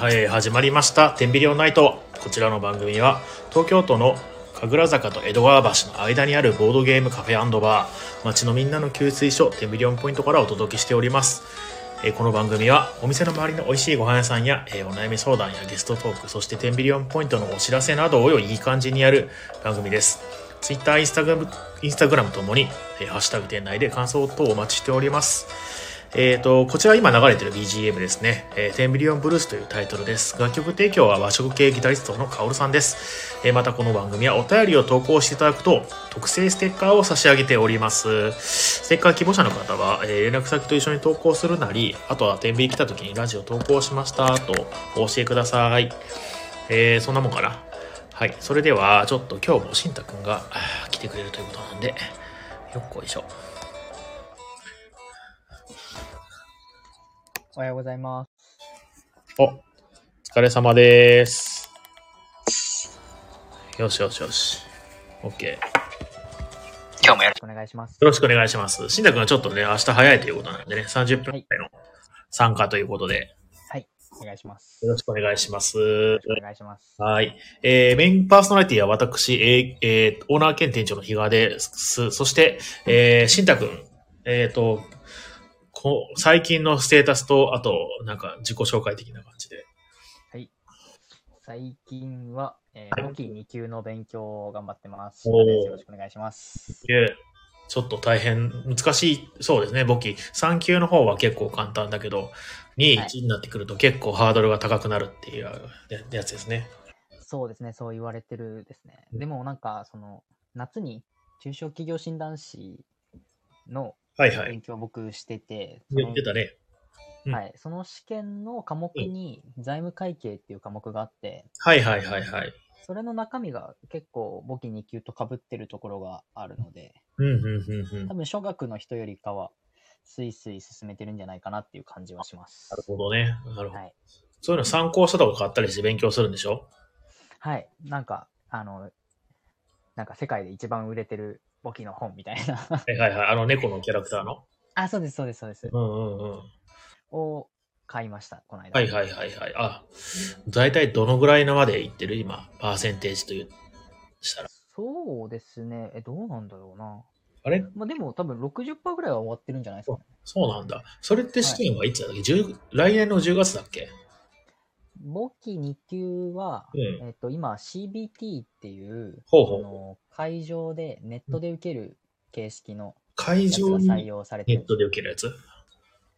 はい、始まりました。テンビリオンナイト。こちらの番組は、東京都の神楽坂と江戸川橋の間にあるボードゲームカフェバー、街のみんなの給水所、テンビリオンポイントからお届けしております。えこの番組は、お店の周りの美味しいご飯屋さんや、えお悩み相談やゲストトーク、そしてテンビリオンポイントのお知らせなどをいい感じにやる番組です。Twitter、インスタグラム、インスタグラムともに、えハッシュタグ店内で感想等お待ちしております。えっ、と、こちら今流れてる BGM ですね。えー、テンビリオンブルースというタイトルです。楽曲提供は和食系ギタリストのカオルさんです。えーまたこの番組はお便りを投稿していただくと、特製ステッカーを差し上げております。ステッカー希望者の方は、えー連絡先と一緒に投稿するなり、あとはテンビ来た時にラジオ投稿しましたとお教えください。えーそんなもんかな。はい。それでは、ちょっと今日もしんたくんが来てくれるということなんで、よっこいしょ。おはようございます。お、お疲れ様です。よしよしよし。OK。今日もやる。お願いします。よろしくお願いします。しんたくんはちょっとね、明日早いということなんでね、30分くらいの参加ということで、はい、お願いします。よろしくお願いします。お願いします。はい。えー、メインパーソナリティは私、えーえーオーナー兼店長の比嘉です。そして、えー、しんたくん、えっ、と、こ最近のステータスと、あと、なんか自己紹介的な感じで。はい。最近は、えはいー、簿記2級の勉強を頑張ってます。よろしくお願いします。でちょっと大変、難しい、そうですね、簿記。3級の方は結構簡単だけど、2、はい1になってくると結構ハードルが高くなるっていうややつですね。そうですね、そう言われてるですね。でもなんか、その、夏に中小企業診断士のはいはい。勉強を僕してて、言ってたね。うんはい、その試験の科目に財務会計っていう科目があって、はいはいはいはい。それの中身が結構簿記2級と被ってるところがあるので、うんうんうんうん。な多分初学の人よりかは、スイスイ進めてるんじゃないかなっていう感じはします。るほどね。なるほど。はい。そういうの参考書とか買ったりして勉強するんでしょ？はい。なんか、あの、なんか世界で一番売れてる簿記の本みたいな。はいはいはい。あの猫のキャラクターの？あ、そうです、そうです、そうです。うんうんうん。を買いました、この間。はいはいはいはい。あ、大体どのぐらいのまでいってる？今、パーセンテージという、したら。そうですね。え、どうなんだろうな。あれ？まあでも多分60%ぐらいは終わってるんじゃないですかね。そうなんだ。それって試験はいつだっけ、10来年の10月だっけ？簿記2級は、うんえっと、今 CBT っていう、ほうほうあの会場でネットで受ける形式の会場に採用されてるネッ。トで受けるやつ？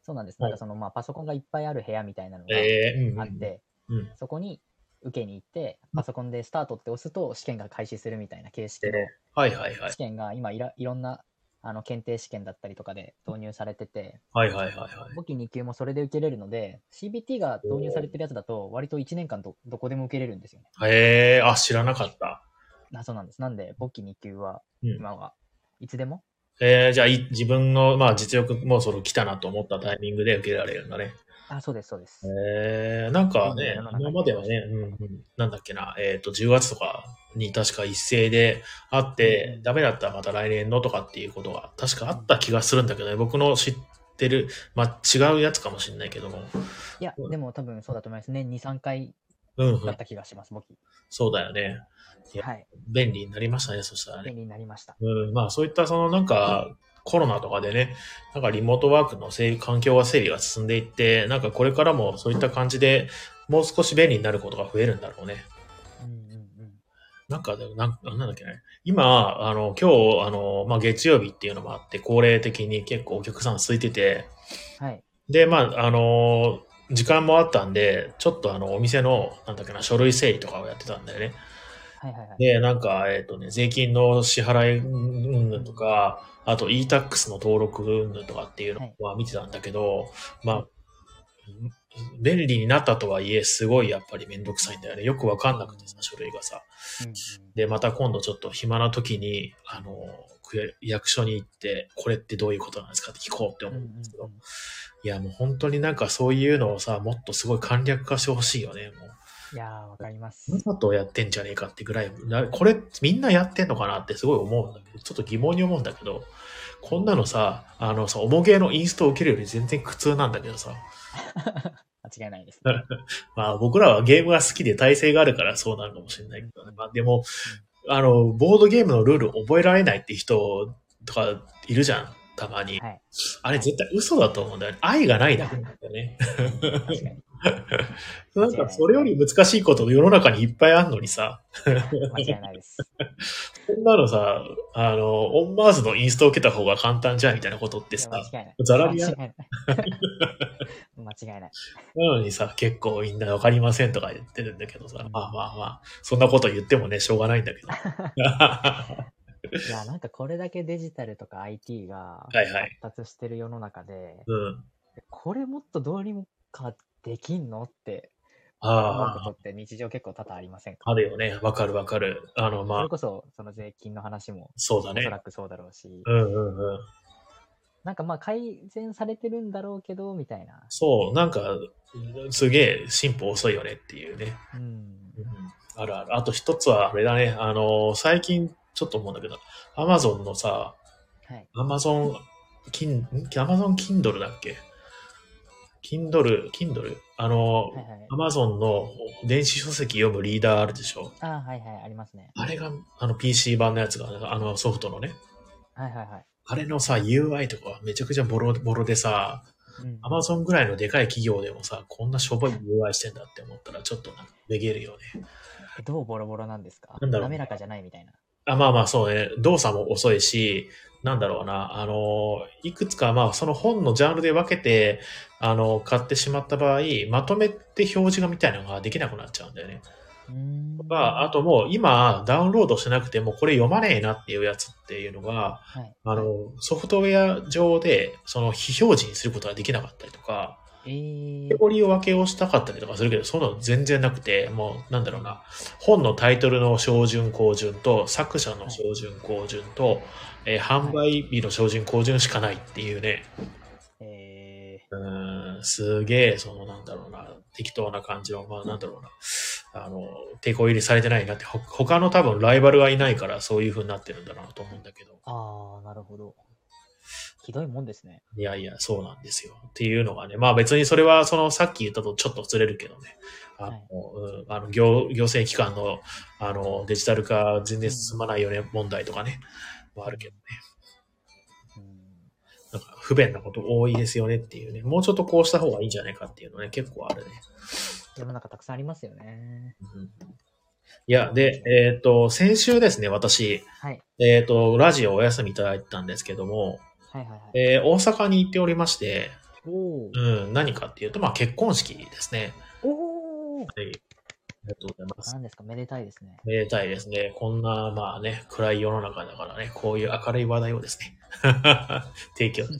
そうなんです。はいなんかその、まあ、パソコンがいっぱいある部屋みたいなのがあって、うん。そこに受けに行って、パソコンでスタートって押すと試験が開始するみたいな形式のえはいはいはい試。験が今いらいろんなあの検定試験だったりとかで導入されてて、はいはいはいはい。簿記2級もそれで受けれるので、CBT が導入されてるやつだと、割と1年間どどこでも受けれるんですよね。へえあ、知らなかった。あそうなんです。なんで、簿記2級はうん今はいつでも、えー、じゃあい、自分の、まあ、実力もうそろ来たなと思ったタイミングで受けられるんだね。あ、そうです、そうです。えー、なんかね今まではね、うんうん、なんだっけな、えっ、と、10月とかに確か一斉であって、うんダメだったらまた来年のとかっていうことが確かあった気がするんだけどね、僕の知ってる、まあ、違うやつかもしれないけども。いや、でも多分そうだと思います。年2、3回うん、うん、だった気がします、簿記。そうだよね。はい。便利になりましたね、そしたらね便。利になりました。うん、まあそういったそのなんか、コロナとかでね、なんかリモートワークの整備環境が整備が進んでいって、なんかこれからもそういった感じでもう少し便利になることが増えるんだろうね。うんうんうん。なんかなん、なんだっけね。今、あの、今日、あの、まあ月曜日っていうのもあって、恒例的に結構お客さん空いてて、はい。で、まあ、あの、時間もあったんで、ちょっとあの、お店の、なんだっけな、書類整理とかをやってたんだよね。はいはいはい。で、なんか、えっ、とね、税金の支払い云々とか、あと e-tax の登録云々とかっていうのは見てたんだけど、まあ、便利になったとはいえ、すごいやっぱりめんどくさいんだよね。よくわかんなくてさ、書類がさ。うんうん。で、また今度ちょっと暇な時に、あの、区役所に行って、これってどういうことなんですかって聞こうって思うんうんうんですけど、うんいや、もう本当になんかそういうのをさ、もっとすごい簡略化してほしいよね、もう。いやー、わかります。わざとやってんじゃねえかってぐらい、なこれみんなやってんのかなってすごい思うんだけど、ちょっと疑問に思うんだけど、こんなのさ、あのさ、重げのインストを受けるより全然苦痛なんだけどさ、間違いないですね。まあ僕らはゲームが好きで体制があるからそうなるかもしれないけどね。まあでも、あの、ボードゲームのルール覚えられないって人とかいるじゃん、たまに。はい。あれ絶対嘘だと思うんだよね。愛がないだけなんだよね。確かに。なんかそれより難しいこと世の中にいっぱいあるのにさ、間違いないです。こんなのさ、あの、オンマーズのインストを受けた方が簡単じゃんみたいなことってさ、間違いない。ザラリア間違いない。なのにさ、結構みんなわかりませんとか言ってるんだけどさ、まあまあまあ、そんなこと言ってもね、しょうがないんだけど。いや、なんかこれだけデジタルとか IT がはいはい発達してる世の中で、うん。これもっとどうにもかできんのって思うあことって日常結構多々ありませんあ、か？あるよね。わかるわかる。あの、まあそれ、こそ、その税金の話もそうだねおそ。らくそうだろうし、うんうんうん。なんかまあ改善されてるんだろうけど、みたいな。そう、なんか、すげえ進歩遅いよねっていうね。うん。うんあるある。あと一つはあれだね。あの、最近ちょっと思うんだけど、アマゾンのさ、はい。アマゾン、キン、アマゾン Kindle だっけ ?Kindle、Kindle? あの、はいはい。アマゾンの電子書籍読むリーダーあるでしょ？ああ、はいはい、ありますね。あれが、あの PC 版のやつが、あのソフトのね。はいはいはい。あれのさ、UI とかめちゃくちゃボロボロでさ、うん、アマゾンぐらいのでかい企業でもさ、こんなしょぼい UI してんだって思ったらちょっとなんかめげるよね。えどうボロボロなんですか？なんだろう滑らかじゃないみたいな。あまあまあそうね、動作も遅いし、なんだろうな、あの、いくつかまあその本のジャンルで分けて、あの、買ってしまった場合、まとめて表示がみたいなのができなくなっちゃうんだよね。とか、あともう今ダウンロードしてなくてもこれ読まねえなっていうやつっていうのが、はい。あの、ソフトウェア上でその非表示にすることができなかったりとか、えー。カテ、ゴリー分けをしたかったりとかするけど、そういうの全然なくて、もう、なんだろうな、本のタイトルの標準項順と、作者の標準項順と、えー販売日の標準項順しかないっていうね、えうーん、すげえ、その、なんだろうな、適当な感じの、まあ、なんだろうな、あの、抵抗入れされてないなって、ほ他の多分ライバルがいないから、そういう風になってるんだなと思うんだけど、ー、ああ、なるほど。ひどいもんですね。いやいや、そうなんですよ。っていうのがね、まあ別にそれは、その、さっき言ったとちょっとずれるけどね。あの、はいうん、あの行行政機関の、あの、デジタル化全然進まないよね、問題とかね、もあるけどね。うん。なんか不便なこと多いですよねっていうね。もうちょっとこうした方がいいんじゃないかっていうのね、結構あるね。世の中たくさんありますよね。うんいや、で、えっ、と、先週ですね、私、はい。えっ、と、ラジオお休みいただいてたんですけども、はいはいはい。えー大阪に行っておりまして、うん、何かっていうと、まあ結婚式ですね。おーはい。ありがとうございます。何ですか？めでたいですね。めでたいですね。こんな、まあね、暗い世の中だからね、こういう明るい話題をですね、提供。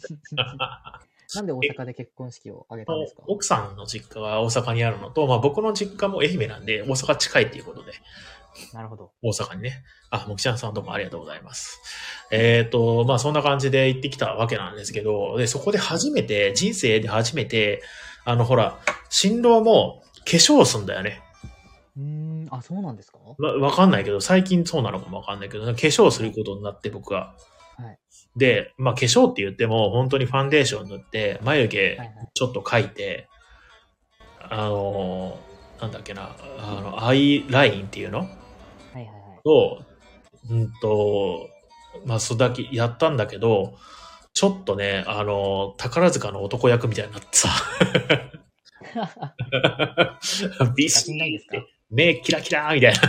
なんで大阪で結婚式を挙げたんですか？奥さんの実家が大阪にあるのと、まあ僕の実家も愛媛なんで、大阪近いっていうことで、なるほど。大阪にね。あ、もきちゃんさんどうもありがとうございます。えっ、と、まあそんな感じで行ってきたわけなんですけど、で、そこで初めて、人生で初めて、あのほら、新郎も化粧をすんだよね。うーん、あ、そうなんですか？わ、わかんないけど、最近そうなのかもわかんないけど、化粧をすることになって僕は。はい。で、まあ化粧って言っても、本当にファンデーション塗って、眉毛はいはい。ちょっと描いて、あのーなんだっけな、あの、アイラインっていうの？はいはいはい。と、うんと、まあ、それだけやったんだけど、ちょっとね、あの、宝塚の男役みたいになってさ、ビ写シ真ないですか？目キラキラーみたいな。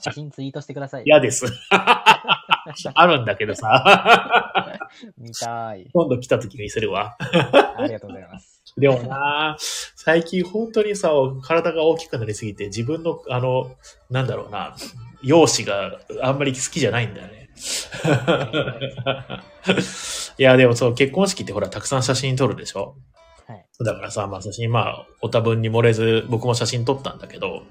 写真ツイートしてください。嫌です。あるんだけどさ、見たい。今度来た時にするわ。ありがとうございます。でもな、最近本当にさ、体が大きくなりすぎて、自分の、あの、なんだろうな、容姿があんまり好きじゃないんだよね。いや、でもそう、結婚式ってほら、たくさん写真撮るでしょ？はい。だからさ、まあ写真、まあ、お多分に漏れず、僕も写真撮ったんだけど、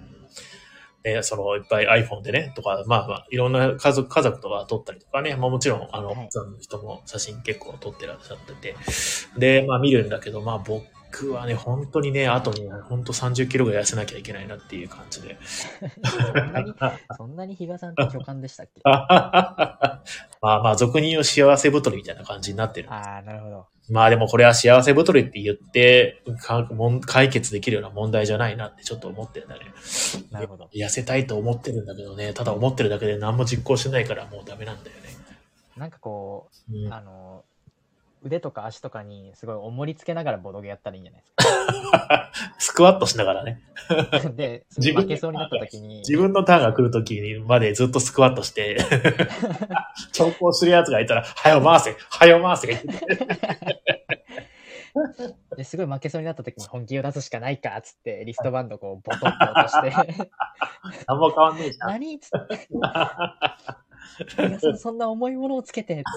ね、その、いっぱい iPhone でね、とか、まあまあ、いろんな家族、家族とか撮ったりとかね、まあもちろん、あの、はい奥さんの人も写真結構撮ってらっしゃってて、で、まあ見るんだけど、まあ僕はね、本当にね、あとね、本当30キロぐらい痩せなきゃいけないなっていう感じで。そんなに、そんなに比嘉さんって巨漢でしたっけ？まあまあ、俗に言う幸せ太りみたいな感じになってる。ああ、なるほど。まあでもこれは幸せ太りって言ってかもん解決できるような問題じゃないなってちょっと思ってるんだね。なるほど。痩せたいと思ってるんだけどね、ただ思ってるだけで何も実行してないからもうダメなんだよね。なんかこうんう、あの、腕とか足とかにすごい重りつけながらボドゲやったらいいんじゃないです スクワットしながらね。か。で、自分負けそうになった時に、自分のターンが来るときにまでずっとスクワットして、調校するやつがいたら、はよ回せ、はよ回せですごい負けそうになった時に本気を出すしかないかっつって、リストバンドこうボトッと落として、何も変わんねえじゃん。何っつって、皆さんそんな重いものをつけて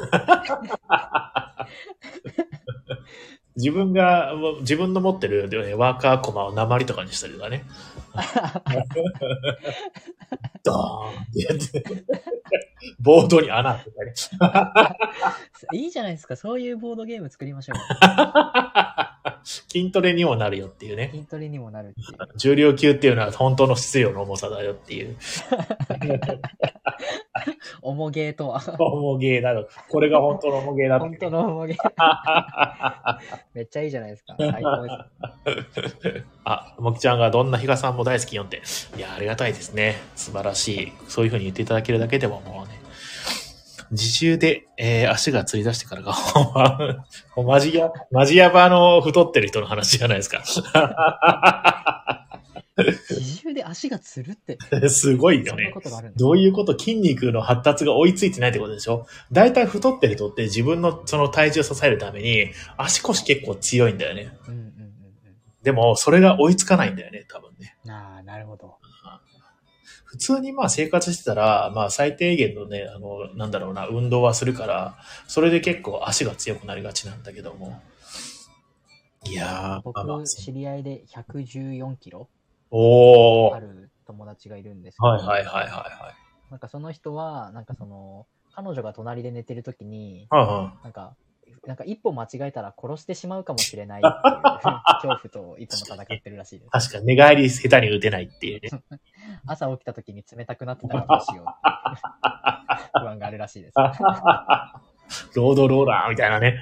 自分が、自分の持ってるえーワーカーコマを鉛とかにしたりとかね。ドーンってやって、ボードに穴開けたり。いいじゃないですか、そういうボードゲーム作りましょうよ。筋トレにもなるよっていうね。筋トレにもなるっていう。重量級っていうのは本当の質量の重さだよっていう。重ゲーとは。重ゲーだろ。これが本当の重ゲーだって本当の重ゲー。めっちゃいいじゃないですか。最高です。あ、もきちゃんがどんな比嘉さんも大好きよって。いや、ありがたいですね。素晴らしい。そういうふうに言っていただけるだけでももうね。自重で、えー足がつり出してからが、ほんま、マジや、マジヤバの太ってる人の話じゃないですか。自重で足がつるって、すごいよね。ことがあるんだ。どういうこと筋肉の発達が追いついてないってことでしょ？大体太ってる人って自分のその体重を支えるために足腰結構強いんだよね。うんでもそれが追いつかないんだよね、多分ね。うん。ああ、なるほど。普通にまあ生活してたら、まあ最低限のね、あの、なんだろうな、運動はするから、それで結構足が強くなりがちなんだけども。いやー、まあま知り合いで114キロおある友達がいるんですけど、はいはいはいはい。なんかその人は、なんかその、彼女が隣で寝てるときに、なんか、なんか一歩間違えたら殺してしまうかもしれないっていう 恐怖といつも戦ってるらしいです。確かに寝返り下手に打てないっていうね。朝起きた時に冷たくなってたらどうしようっていう 不安があるらしいです。ロードローラーみたいなね。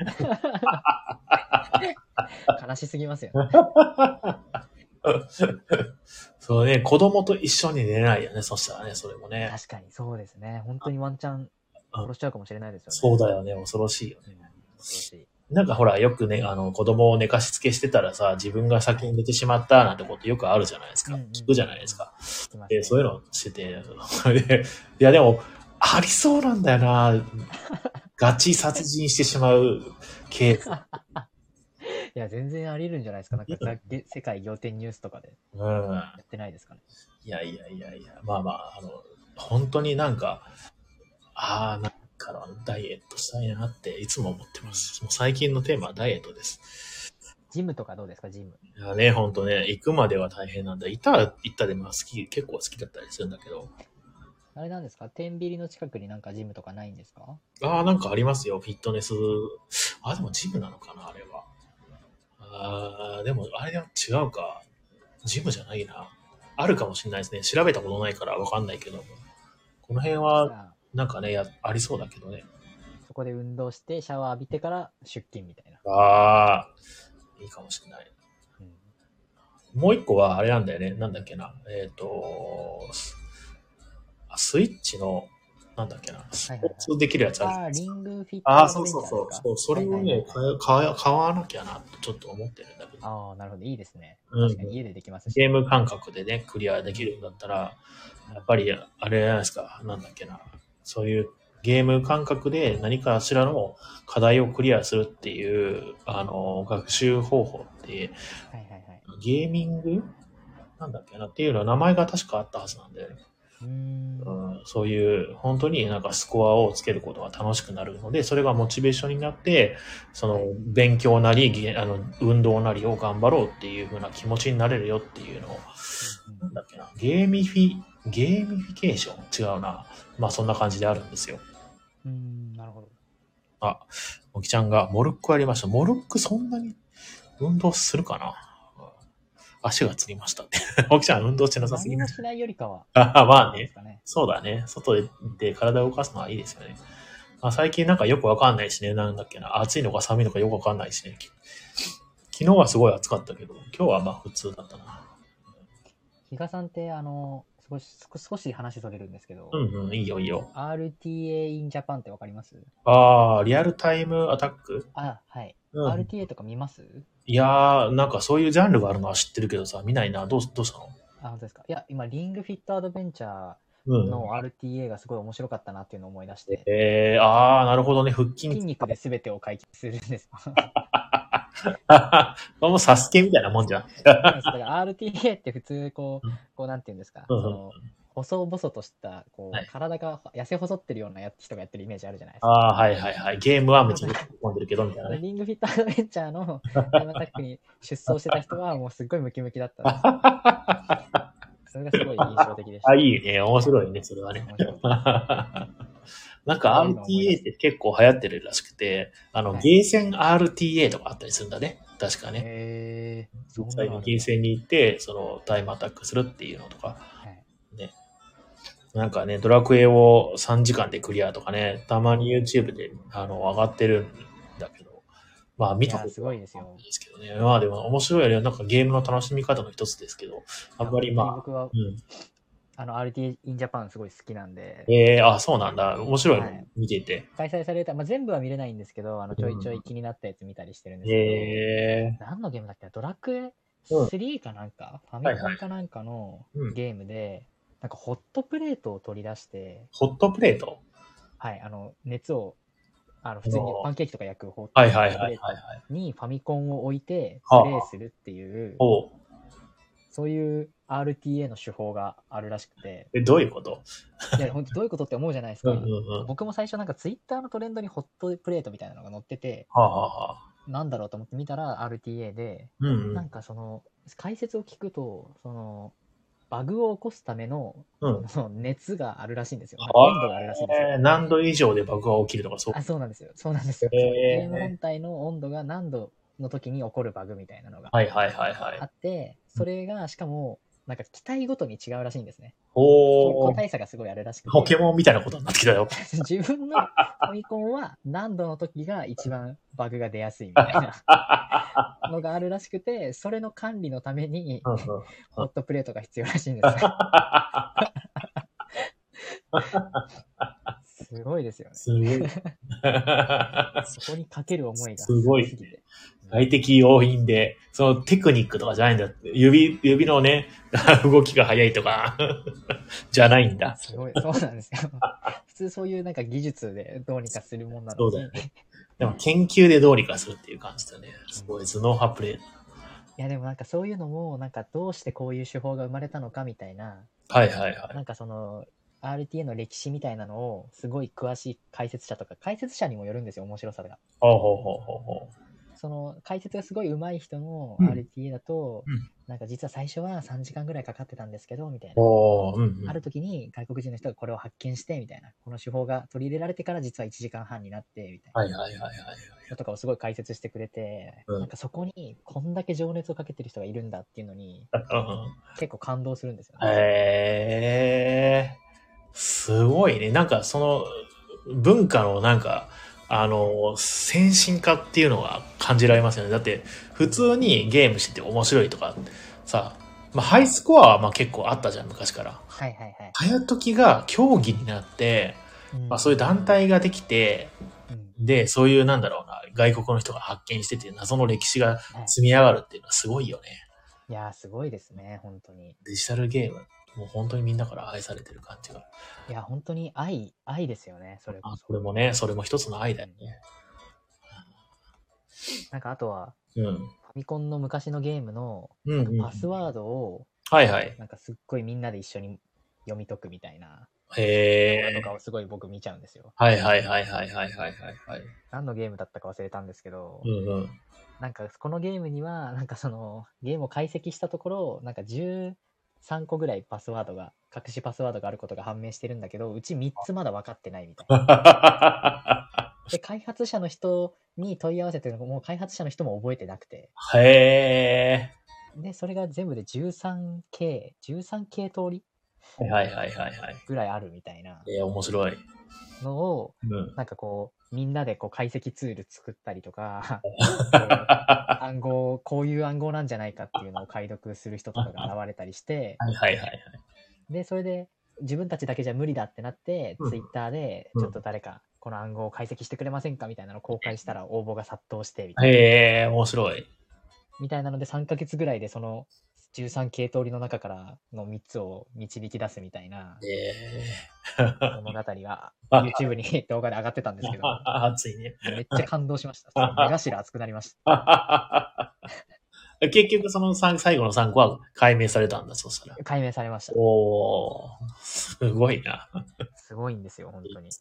悲しすぎますよね。そうね、子供と一緒に寝れないよね、そしたらね、それもね。確かにそうですね。本当にワンチャン殺しちゃうかもしれないですよね。そうだよね、恐ろしいよね。なんかほら、よくね、あの、子供を寝かしつけしてたらさ、自分が先に寝てしまったなんてことよくあるじゃないですか。うんうん聞くじゃないですか。で、そういうのしてて、そ れでいやでも、ありそうなんだよな。ガチ殺人してしまうケース。いや、全然あり得るんじゃないですか。なんか世界仰天ニュースとかでうん。やってないですかね。いやいやいやいや、まあまあ、あの、本当になんか、ああ、かのダイエットしたいなっていつも思ってます。もう最近のテーマはダイエットです。ジムとかどうですか、ジム。いやね、本当ね、行くまでは大変なんだ。行ったら行ったでまあ好き、結構好きだったりするんだけど、あれなんですか？天秤の近くになんかジムとかないんですか？ああ、なんかありますよ、フィットネス。あ、でもジムなのかな、あれは。ああ、でもあれは違うか。ジムじゃないな。あるかもしれないですね。調べたことないからわかんないけど。この辺じは、なんかね、やありそうだけどね。そこで運動してシャワー浴びてから出勤みたいな。ああ、いいかもしれない。うんもう一個はあれなんだよね。なんだっけな。えっ、とスあスイッチの、なんだっけな。スポーツできるやつあるあ。リングフィットああ、そうそうそうそう。それをね、はいはいはい買わなきゃなとちょっと思ってるんだけど。ああ、なるほど。いいですね。うん確かに家でできますし。ゲーム感覚でね、クリアできるんだったら、やっぱり、あれじゃないですか。なんだっけな。そういうゲーム感覚で何かしらの課題をクリアするっていう、あの、学習方法って、はいはいはい。ゲーミングなんだっけなっていうのは名前が確かあったはずなんで、うーん。うん、そういう本当になんかスコアをつけることが楽しくなるので、それがモチベーションになって、その勉強なり、ゲあの運動なりを頑張ろうっていう風な気持ちになれるよっていうのを、なんだっけな、ゲーミフィ、ゲーミフィケーション？違うな。まあそんな感じであるんですよ。うーん、なるほど。あ、もきちゃんがモルックありました。モルックそんなに運動するかな？うん足がつりましたって。もきちゃん運動してなさすぎます。何もしないよりかは。あまあね。そうだね。外で体を動かすのはいいですよね。あ最近なんかよくわかんないしね、なんだっけな、暑いのか寒いのかよくわかんないしね。き昨日はすごい暑かったけど、今日はまあ普通だったな。比嘉さんって、あの、少し、少少し話それるんですけど、うんうん、いいよいいよ。RTA in Japan ってわかります？ああ、リアルタイムアタックあ、はい。うん。RTA とか見ます？いやー、なんかそういうジャンルがあるのは知ってるけどさ、見ないな。どうどうしたの？あ、本当ですか？いや、今、リングフィットアドベンチャーうん。の RTA がすごい面白かったなっていうのを思い出して、えー、あー、なるほどね。腹筋筋肉で全てを解決するんです。これもサスケみたいなもんじゃん。だから RTA って普通こうこうなんていうんですか、うんうんその細々としたこう、はい体が痩せ細ってるようなや人がやってるイメージあるじゃないですか。あー、はいはいはい。ゲームはめっちゃ込んでるけど、みたいなね。リングフィットアドベンチャーのタイムアタックに出走してた人はもうすっごいムキムキだったんです。それがすごい印象的でした。あ、いいね。面白いね、それはね。なんか RTA って結構流行ってるらしくて、あの、はいゲーセン RTA とかあったりするんだね。確かた。ね。へー、そん実際にゲーセンに行って、そのタイムアタックするっていうのとか、はいなんかね、ドラクエを3時間でクリアとかね、たまに YouTube であの上がってるんだけど、まあ見たいやすごいですよですけどね。まあでも面白いよね。なんかゲームの楽しみ方の一つですけど、あんまりまあ。あの RTA in Japan すごい好きなんで、ええあ、そうなんだ。面白いの、はい見てて。開催された、まあ、全部は見れないんですけど、あのちょいちょい気になったやつ見たりしてるんですけど、ええ何のゲームだっけな？ドラクエうん。3かなんか、ファミコンかなんかのうん。ゲームで、なんかホットプレートを取り出して、ホットプレート？はい、あの、熱を、あの、普通にパンケーキとか焼くホットはいはいはいはいプレートはい。にファミコンを置いて、はあ。プレイするっていう、おうそういう RTA の手法があるらしくて、え、どういうこと？いや、本当どういうことって思うじゃないですか。うんうんうん。僕も最初なんかツイッターのトレンドにホットプレートみたいなのが載ってて、はあ、はあはあ、なんだろうと思って見たら RTA で、うんうなんん。かその解説を聞くとそのバグを起こすためのうん。その熱があるらしいんですよ。あ温度があるらしいんですよ。えー何度以上で爆が起きるとかそう。あそうなんですよ。そうなんですよ。へーゲーム本体の温度が何度の時に起こるバグみたいなのがはいはいはいはいあ。って、それがしかもなんか機体ごとに違うらしいんですね。おー、個体差がすごいあるらしくて。ポケモンみたいなことになってきたよ。自分のファミコンは何度の時が一番バグが出やすいみたいなのがあるらしくて、それの管理のためにホットプレートが必要らしいんですよ。すごいですよね。すごい。そこにかける思いがすごいすぎて。外的要因で、そのテクニックとかじゃないんだって。指、指のね、動きが速いとか、じゃないんだ。すごい、そうなんですよ。普通そういうなんか技術でどうにかするもんなのに。そうだよねでも研究でどうにかするっていう感じだね。すごい頭脳派プレイ。いやでもなんかそういうのも、なんかどうしてこういう手法が生まれたのかみたいな、はいはいはい。なんかその、RTA の歴史みたいなのをすごい詳しい解説者とか、解説者にもよるんですよ、面白さが。ほうほうほうほうほその解説がすごい上手い人のうん RTA だと、うんなんか実は最初は3時間ぐらいかかってたんですけど、みたいな。うん、うん。ある時に外国人の人がこれを発見して、みたいな。この手法が取り入れられてから実は1時間半になって、みたいな。はいはいはいはい。のとかをすごい解説してくれて、うんなんかそこにこんだけ情熱をかけてる人がいるんだっていうのにうん結構感動するんですよね。へえー、すごいね。なんかその文化のなんか、あの、先進化っていうのが感じられますよね。だって普通にゲームしてて面白いとかさ、まあハイスコアはまあ結構あったじゃん、昔から。はいはいはい。早時が競技になって、うんまあそういう団体ができて、うんで、そういうなんだろうな、外国の人が発見してて謎の歴史がはい積み上がるっていうのはすごいよね。いやーすごいですね、本当に。デジタルゲーム、もう本当にみんなから愛されてる感じが。いや、本当に愛、愛ですよね、それあ、それもね、それも一つの愛だよね。なんかあとは、うん、ファミコンの昔のゲームの、パスワードを、はいはい。なんかすっごいみんなで一緒に読み解くみたいな。へえ。とかをすごい僕見ちゃうんですよ。はいはいはいはいはいはいはい。何のゲームだったか忘れたんですけど、うんうん、なんかこのゲームには、なんかそのゲームを解析したところ、なんか10、13個ぐらいパスワードが、隠しパスワードがあることが判明してるんだけど、うち3つまだ分かってないみたいな。で、開発者の人に問い合わせてるのもう開発者の人も覚えてなくて。へえ。で、それが全部で 13K、13K 通りはいはいはいはいはい。ぐらいあるみたいな。えー、面白い。のを、うん。なんかこう、みんなでこう解析ツール作ったりとか、暗号、こういう暗号なんじゃないかっていうのを解読する人とかが現れたりして、はいはいはいはい。で、それで自分たちだけじゃ無理だってなって、うんツイッターでうんちょっと誰かこの暗号を解析してくれませんかみたいなのを公開したら応募が殺到してみたいな、へえ、面白い。みたいなので3ヶ月ぐらいでその13系統りの中からの3つを導き出すみたいなえ物語があ YouTube に動画で上がってたんですけど、ー、熱いね。めっちゃ感動しました。目頭熱くなりました。結局その三最後の3個は解明されたんだ、そしたら。解明されました。おー、すごいな。すごいんですよ、本当にいい。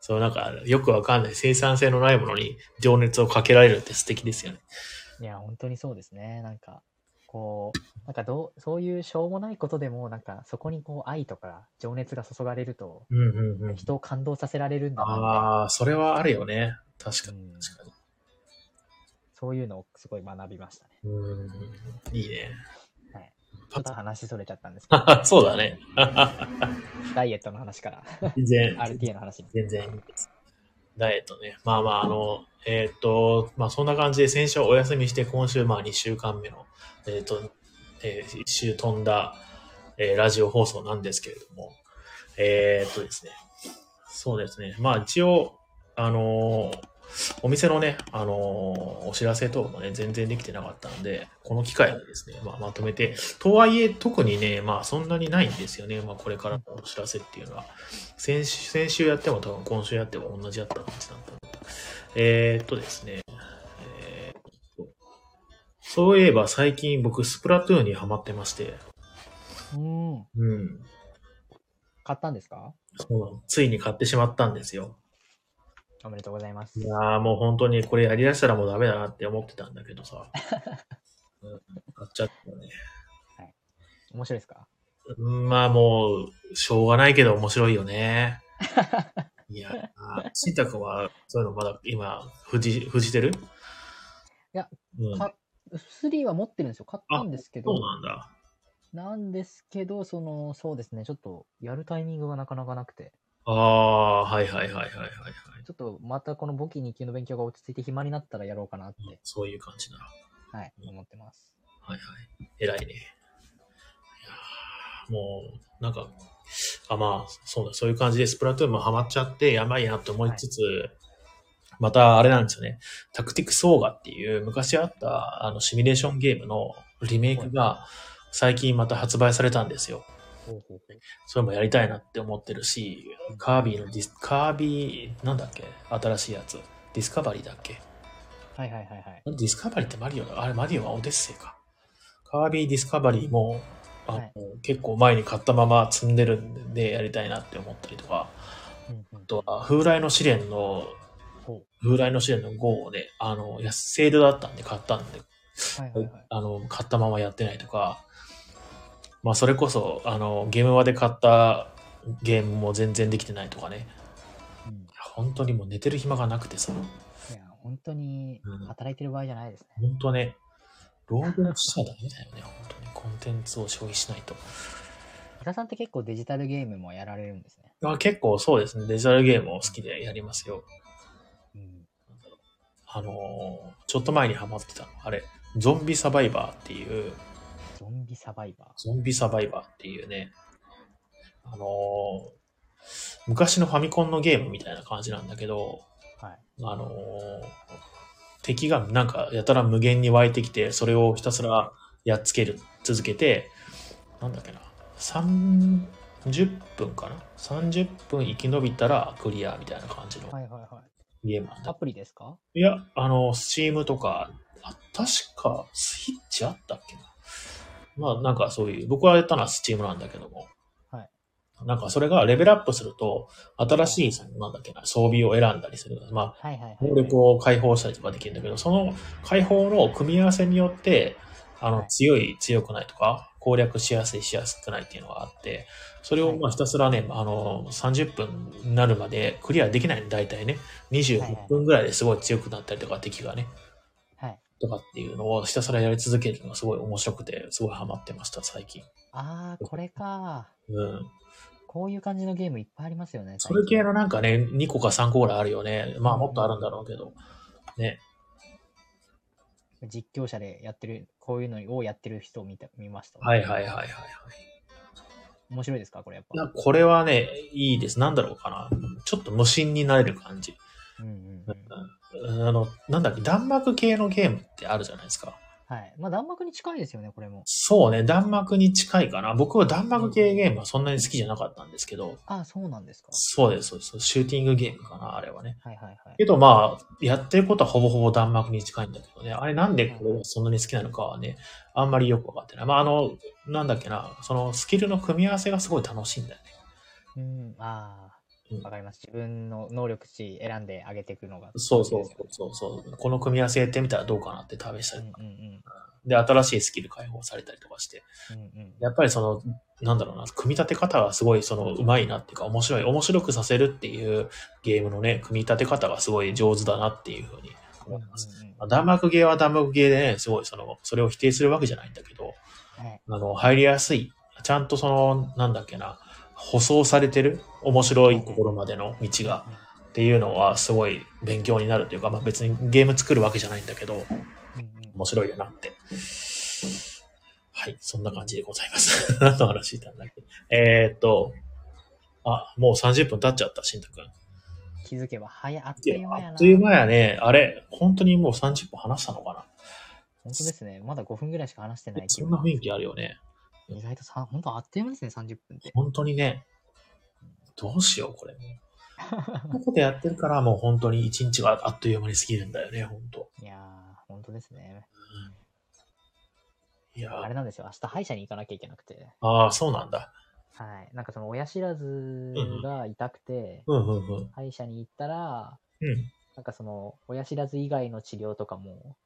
そう、なんか、よくわかんない生産性のないものに情熱をかけられるって素敵ですよね。いや、本当にそうですね。なんか、こう、なんかどう、そういうしょうもないことでも、なんかそこにこう愛とか情熱が注がれると、うんうんうん。人を感動させられるんだなああ、それはあるよね。確かにうん確かに。そういうのをすごい学びましたね。うん、いいね。はい。ちょっと話それちゃったんですけど、そうだね。ダイエットの話から全然、RTA の話に。全然いいです。ダイエットね。まあまあ、あの、えーっと、まあそんな感じで先週はお休みして、今週まあ2週間目の、えーっと、えー一周飛んだ、えーラジオ放送なんですけれども、えーっとですね。そうですね。まあ一応、あのーお店のね、あのーお知らせ等もね、全然できてなかったので、この機会にですね、まあ、まとめて、とはいえ、特にね、まあ、そんなにないんですよね。まあ、これからのお知らせっていうのは。先週、先週やっても多分今週やっても同じやった感じだったので。えー、っとですね、えーっとそういえば最近僕、スプラトゥーンにハマってまして、うん。うん。買ったんですか？そうついに買ってしまったんですよ。おめでとうございますい。やーもう本当にこれやりだしたらもうダメだなって思ってたんだけどさ。うん、買っちゃったね。面白いですか？うんまあもう、しょうがないけど面白いよね。いやー、しんたくんはそういうのまだ今、封じ、封じてる？いや、うん、か3は持ってるんですよ。買ったんですけどそう、なんだ。なんですけど、その、そうですね、ちょっとやるタイミングがなかなかなくて、ああ、はいはいはいはいはいはい。ちょっとまたこの簿記2級の勉強が落ち着いて暇になったらやろうかなって、そういう感じだ。はい、思ってます。はいはい。偉いね。いやーもう、なんか、あ、まあ、そうだ、そういう感じでスプラトゥーンもハマっちゃって、やばいなって思いつつ、またあれなんですよね。タクティクスオーガっていう昔あったあのシミュレーションゲームのリメイクが最近また発売されたんですよ。それもやりたいなって思ってるし、カービィのディス、カービィ、なんだっけ新しいやつ。ディスカバリーだっけ？はいはいはいはい。ディスカバリーってマリオだ。あれ、マリオはオデッセイか。カービィディスカバリーも、あのはい結構前に買ったまま積んでるんでやりたいなって思ったりとか、うんうんあとは、風来のシレンの、ほ風来のシレンの5をね、あの、安セールだったんで買ったんで、うはいはいはい。あの、買ったままやってないとか、まあ、それこそ、あの、ゲームまで買ったゲームも全然できてないとかね、うん本当にもう寝てる暇がなくてさ、いや、本当にうん働いてる場合じゃないですね。本当ね、労働しちゃダメだよね、本当に。コンテンツを消費しないと。伊田さんって結構デジタルゲームもやられるんですね。あ結構そうですね、デジタルゲームを好きでやりますよ。うん。あのーちょっと前にハマってたの。あれ、ゾンビサバイバーっていう、ゾンビサバイバー。ゾンビサバイバーっていうね、あのー昔のファミコンのゲームみたいな感じなんだけど、はい。あのー敵がなんかやたら無限に湧いてきて、それをひたすらやっつける、続けて、なんだっけな、30分かな ?30 分生き延びたらクリアみたいな感じのはいはいはゲームなんい。アだ。プリですか？いや、あの、スチームとか、あ、確かスイッチあったっけな？まあなんかそういう、僕はやったのはスチームなんだけども、はい。なんかそれがレベルアップすると、新しい、そのなんだっけな、装備を選んだりする。まあ、はいはいはい。能力を解放したりとかできるんだけど、その解放の組み合わせによって、あの、はい強い、強くないとか、攻略しやすい、しやすくないっていうのがあって、それをまあひたすらね、あの、30分になるまでクリアできないの、大体ね。26分ぐらいですごい強くなったりとか、敵がね、はい。とかっていうのをひたすらやり続けるのがすごい面白くて、すごいハマってました、最近。あー、これか。うん。こういう感じのゲームいっぱいありますよね。それ系最のなんかね、2個か3個ぐらいあるよね。まあもっとあるんだろうけど。ね。近実況者でやってる、こういうのをやってる人を見た見ました？はいはいはいはいはい。面白いですかこれやっぱ？なこれはね、いいです。なんだろうかな。ちょっと無心になれる感じ。うんうんうん。あの、なんだっけ、弾幕系のゲームってあるじゃないですか。はい。まあ、弾幕に近いですよね、これも。そうね、弾幕に近いかな。僕は弾幕系ゲームはそんなに好きじゃなかったんですけど、あそうなんですか。そうです、そうです。シューティングゲームかな、あれはね。はいはいはい。けどまあ、やってることはほぼほぼ弾幕に近いんだけどね。あれなんでこれがそんなに好きなのかはね、あんまりよくわかってない。まああの、なんだっけな、そのスキルの組み合わせがすごい楽しいんだよね。うん、あうんあ、わかります。自分の能力値選んで上げていくのが。そうそうそうそう。この組み合わせやってみたらどうかなって試したりとか。うんうんで、新しいスキル解放されたりとかして。うん。うんうん。やっぱりその、なんだろうな、組み立て方がすごいその、うまいなっていうか、面白い、面白くさせるっていうゲームのね、組み立て方がすごい上手だなっていうふうに思います。うんうんうんまあ弾幕ゲーは弾幕ゲーでね、すごいその、それを否定するわけじゃないんだけど、はい。あの、入りやすい。ちゃんとその、なんだっけな、舗装されてる面白いところまでの道がっていうのはすごい勉強になるというか、まあ別にゲーム作るわけじゃないんだけど、面白いよなって。はい、そんな感じでございます。何の話したんだっけ？えー、っと、あ、もう30分経っちゃった、しんたくん。気づけば早あっという間やな。あっという間やね。あれ、本当にもう30分話したのかな？本当ですね。まだ5分ぐらいしか話してないそんな雰囲気あるよね。意外とさ、本当あっという間ですね、30分って。本当にね、どうしよう、これ。こことやってるから、もう本当に一日があっという間に過ぎるんだよね、本当。いやー、本当ですね。いやあれなんですよ、明日歯医者に行かなきゃいけなくて。ああ、そうなんだ。はい。なんかその親知らずが痛くて、うんうんうん。歯医者に行ったら、うん。なんかその親知らず以外の治療とかも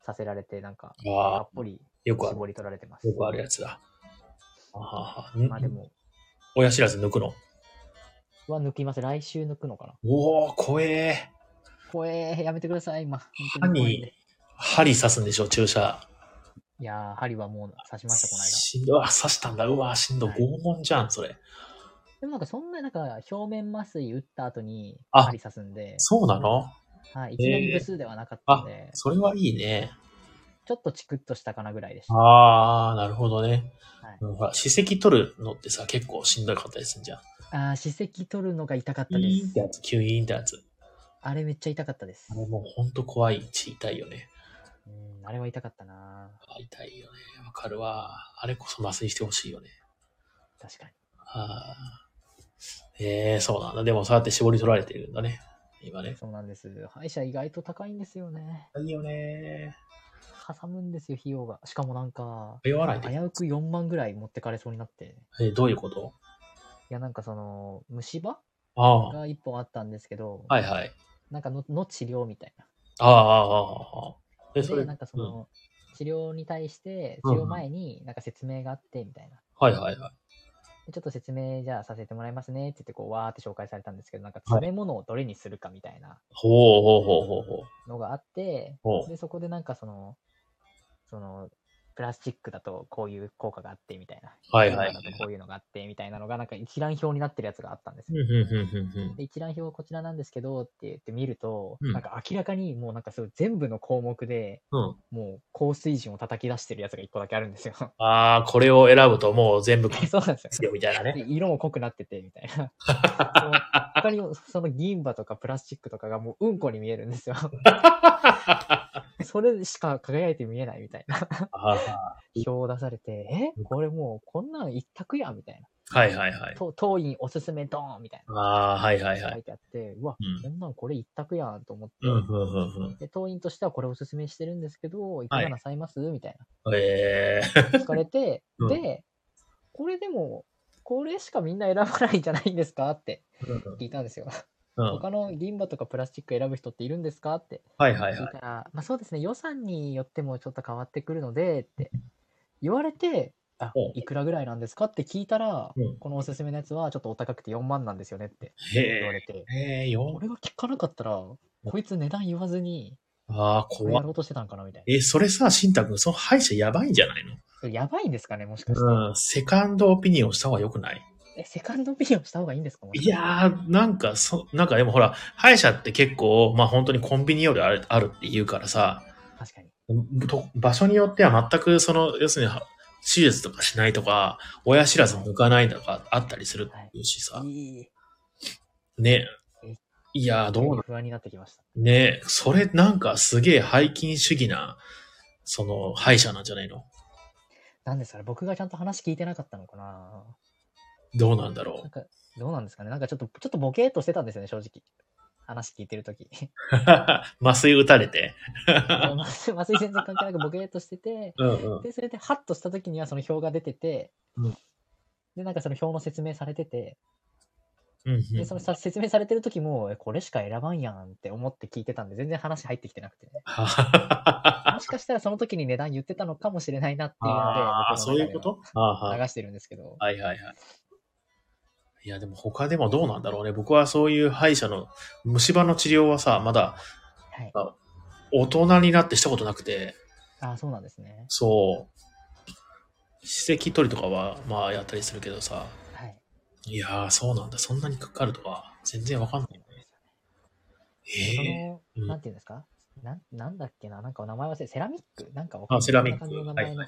させられて、なんか、あがあっ、ぽりよくある。絞り取られてます。よくあるやつだ。あははんまあでも、親知らず抜くの？は抜きます。来週抜くのかな。おお怖え。怖え、やめてください、今。歯に針刺すんでしょ、注射。いやー、針はもう刺しました、この間。しんどい。うわ、刺したんだ。うわ、しんどい。はい拷問じゃん、それ。でもなんかそんな、なんか表面麻酔打った後にあ針刺すんで、そうなの？はい、いきなり部数ではなかったんで、それはいいね。ちょっとチクッとしたかなぐらいでした。ああ、なるほどね。はいうんほら、歯石取るのってさ、結構しんどかったりするじゃん。あー、歯石取るのが痛かったですキュイーンって。やつ、キュイーンってやつ。あれめっちゃ痛かったですあ。れもうほんと怖いし、痛いよね。うん、あれは痛かったなあ痛いよね。わかるわ。あれこそ麻酔してほしいよね。確かに。ああ。ええそうなんだ。でもそうやって絞り取られてるんだね。今ね。そうなんです。歯医者意外と高いんですよね。いいよね。かさむんですよ、費用が。しかもなんか、通わないで。危うく4万ぐらい持ってかれそうになって。えどういうこと？いや、なんかその、虫歯ああ。が1本あったんですけど、はいはい。なんかのの治療みたいな。ああ、ああ、ああ。え、そで、れ、なんかその、治療に対して、うん治療前になんか説明があって、みたいな。はいはいはい。でちょっと説明じゃあさせてもらいますねって言って、こう、わーって紹介されたんですけど、なんか詰め物をどれにするかみたいなほうほうほうほうほう。のがあって、ほうで、そこでなんかその、その、プラスチックだとこういう効果があってみたいな。はいはいこういうのがあってみたいなのが、なんか一覧表になってるやつがあったんですうんよ。うんうんうんうんで、一覧表はこちらなんですけどって言って見ると、うんなんか明らかにもうなんかそう全部の項目でうん。もう高水準を叩き出してるやつが一個だけあるんですよ。ああ、これを選ぶともう全部 そうなんですよ。よみたいなでね。色も濃くなっててみたいな。他にもその銀歯とかプラスチックとかがもううんこに見えるんですよ。それしか輝いて見えないみたいな あ 表を出されて、え？これもうこんなん一択やんみたいな。ーはいはいはい。と当院おすすめドーンみたいな。ああ、はいはいはい。書いてあって、うわ、うんこんなんこれ一択やんと思って、うんうんうんうん。で、当院としてはこれおすすめしてるんですけど、いかがなさいます、みたいええな。聞かれて、うんで、これでも、これしかみんな選ばないんじゃないんですか？ってー。聞いたんですよ。うん。他の銀歯とかプラスチック選ぶ人っているんですか？ってはいはいはい聞いた。ら、まあそうですね、予算によってもちょっと変わってくるので、って言われて、あお、いくらぐらいなんですか？って聞いたら、うんこのおすすめのやつはちょっとお高くて4万なんですよねってへ言われて、え。ええ、よ。俺が聞かなかったら、こいつ値段言わずに、ああ、これや怖っろうとしてたんかなみたいえ、それさ、しんたくん、その歯医者やばいんじゃないの？やばいんですかねもしかして。うん。セカンドオピニオンした方が良くない？え、セカンドオピニオンした方がいいんですか？いやー、なんか、そ、なんかでもほら、歯医者って結構、まあ本当にコンビニよりあるあるって言うからさ、確かに。と場所によっては全くその、要するに、手術とかしないとか、親知らずも抜かないとかあったりするってい。うしさ、いい。ね。え。いやー、どうな不安になってきました。ね。それなんかすげえ背筋主義な、その、歯医者なんじゃないの？なんですかね僕がちゃんと話聞いてなかったのかな？どうなんだろなんか、どうなんですかねなんかちょっと、ちょっとボケーっとしてたんですよね、正直。話聞いてるとき。う。麻酔打たれて。麻酔全然関係なくボケーっとしてて、うんうん。で、それでハッとしたときにはその表が出てて、うんで、なんかその表の説明されてて、うんうんで、そのさ説明されてる時も、えこれしか選ばんやんって思って聞いてたんで、全然話入ってきてなくて、ね、もしかしたらその時に値段言ってたのかもしれないなっていうので、僕の流してるんですけど、はいはいはい。いや、でも他でもどうなんだろうね。僕はそういう歯医者の虫歯の治療はさ、まだはい。大人になってしたことなくて、ああ、そうなんですね。そう。歯石取りとかは、まあやったりするけどさ、はい。いやー、そうなんだ。そんなにかかるとか、全然わかんないね。そええの、うんなんていうんですか？なんなんだっけななんか名前忘れセラミック？なんかわあ、かんないセラミック。はいはいはいは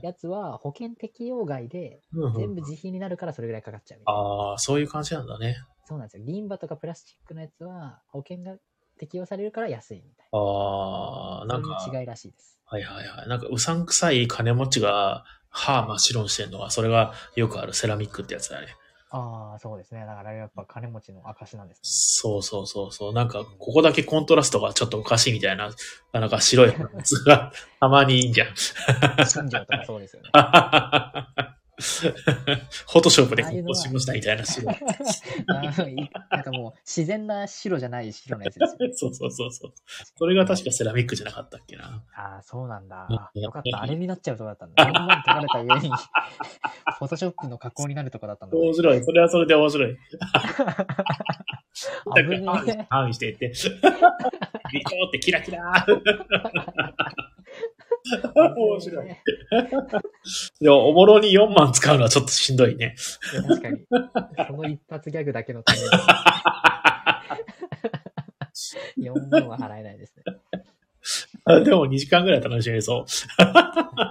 い。やつは保険適用外で全部自費になるからそれぐらいかかっちゃう。ああ、そういう感じなんだね。そうなんですよ。銀歯とかプラスチックのやつは保険が適用されるから安いみたいああ、な。なんか、そういう違いらしいです。はいはいはい。なんか、うさんくさい金持ちが歯真っ白にしてんのが、それがよくあるセラミックってやつだね。ああ、そうですね。だからやっぱ金持ちの証なんですそうそうそうそう。なんか、ここだけコントラストがちょっとおかしいみたいな、なんか白いやつがたまにいいんじゃん。とかそうですよね。フォトショップでこうしましたみたいな白 なんかもう自然な白じゃない白のやつですよ。そうそうそうそう。それが確かセラミックじゃなかったっけな。ああ、そうなんだうん。よかった。あれになっちゃうとこだったんだ。4万取られた上に、フォトショップの加工になるとこだったんだ。面白い。それはそれで面白い。危ねえ。ターンしていって。ビコーってキラキラ面白い。でも、おもろに4万使うのはちょっとしんどいね。いや確かに。その一発ギャグだけのために 4万は払えないですね。でも2時間ぐらい楽しめそう。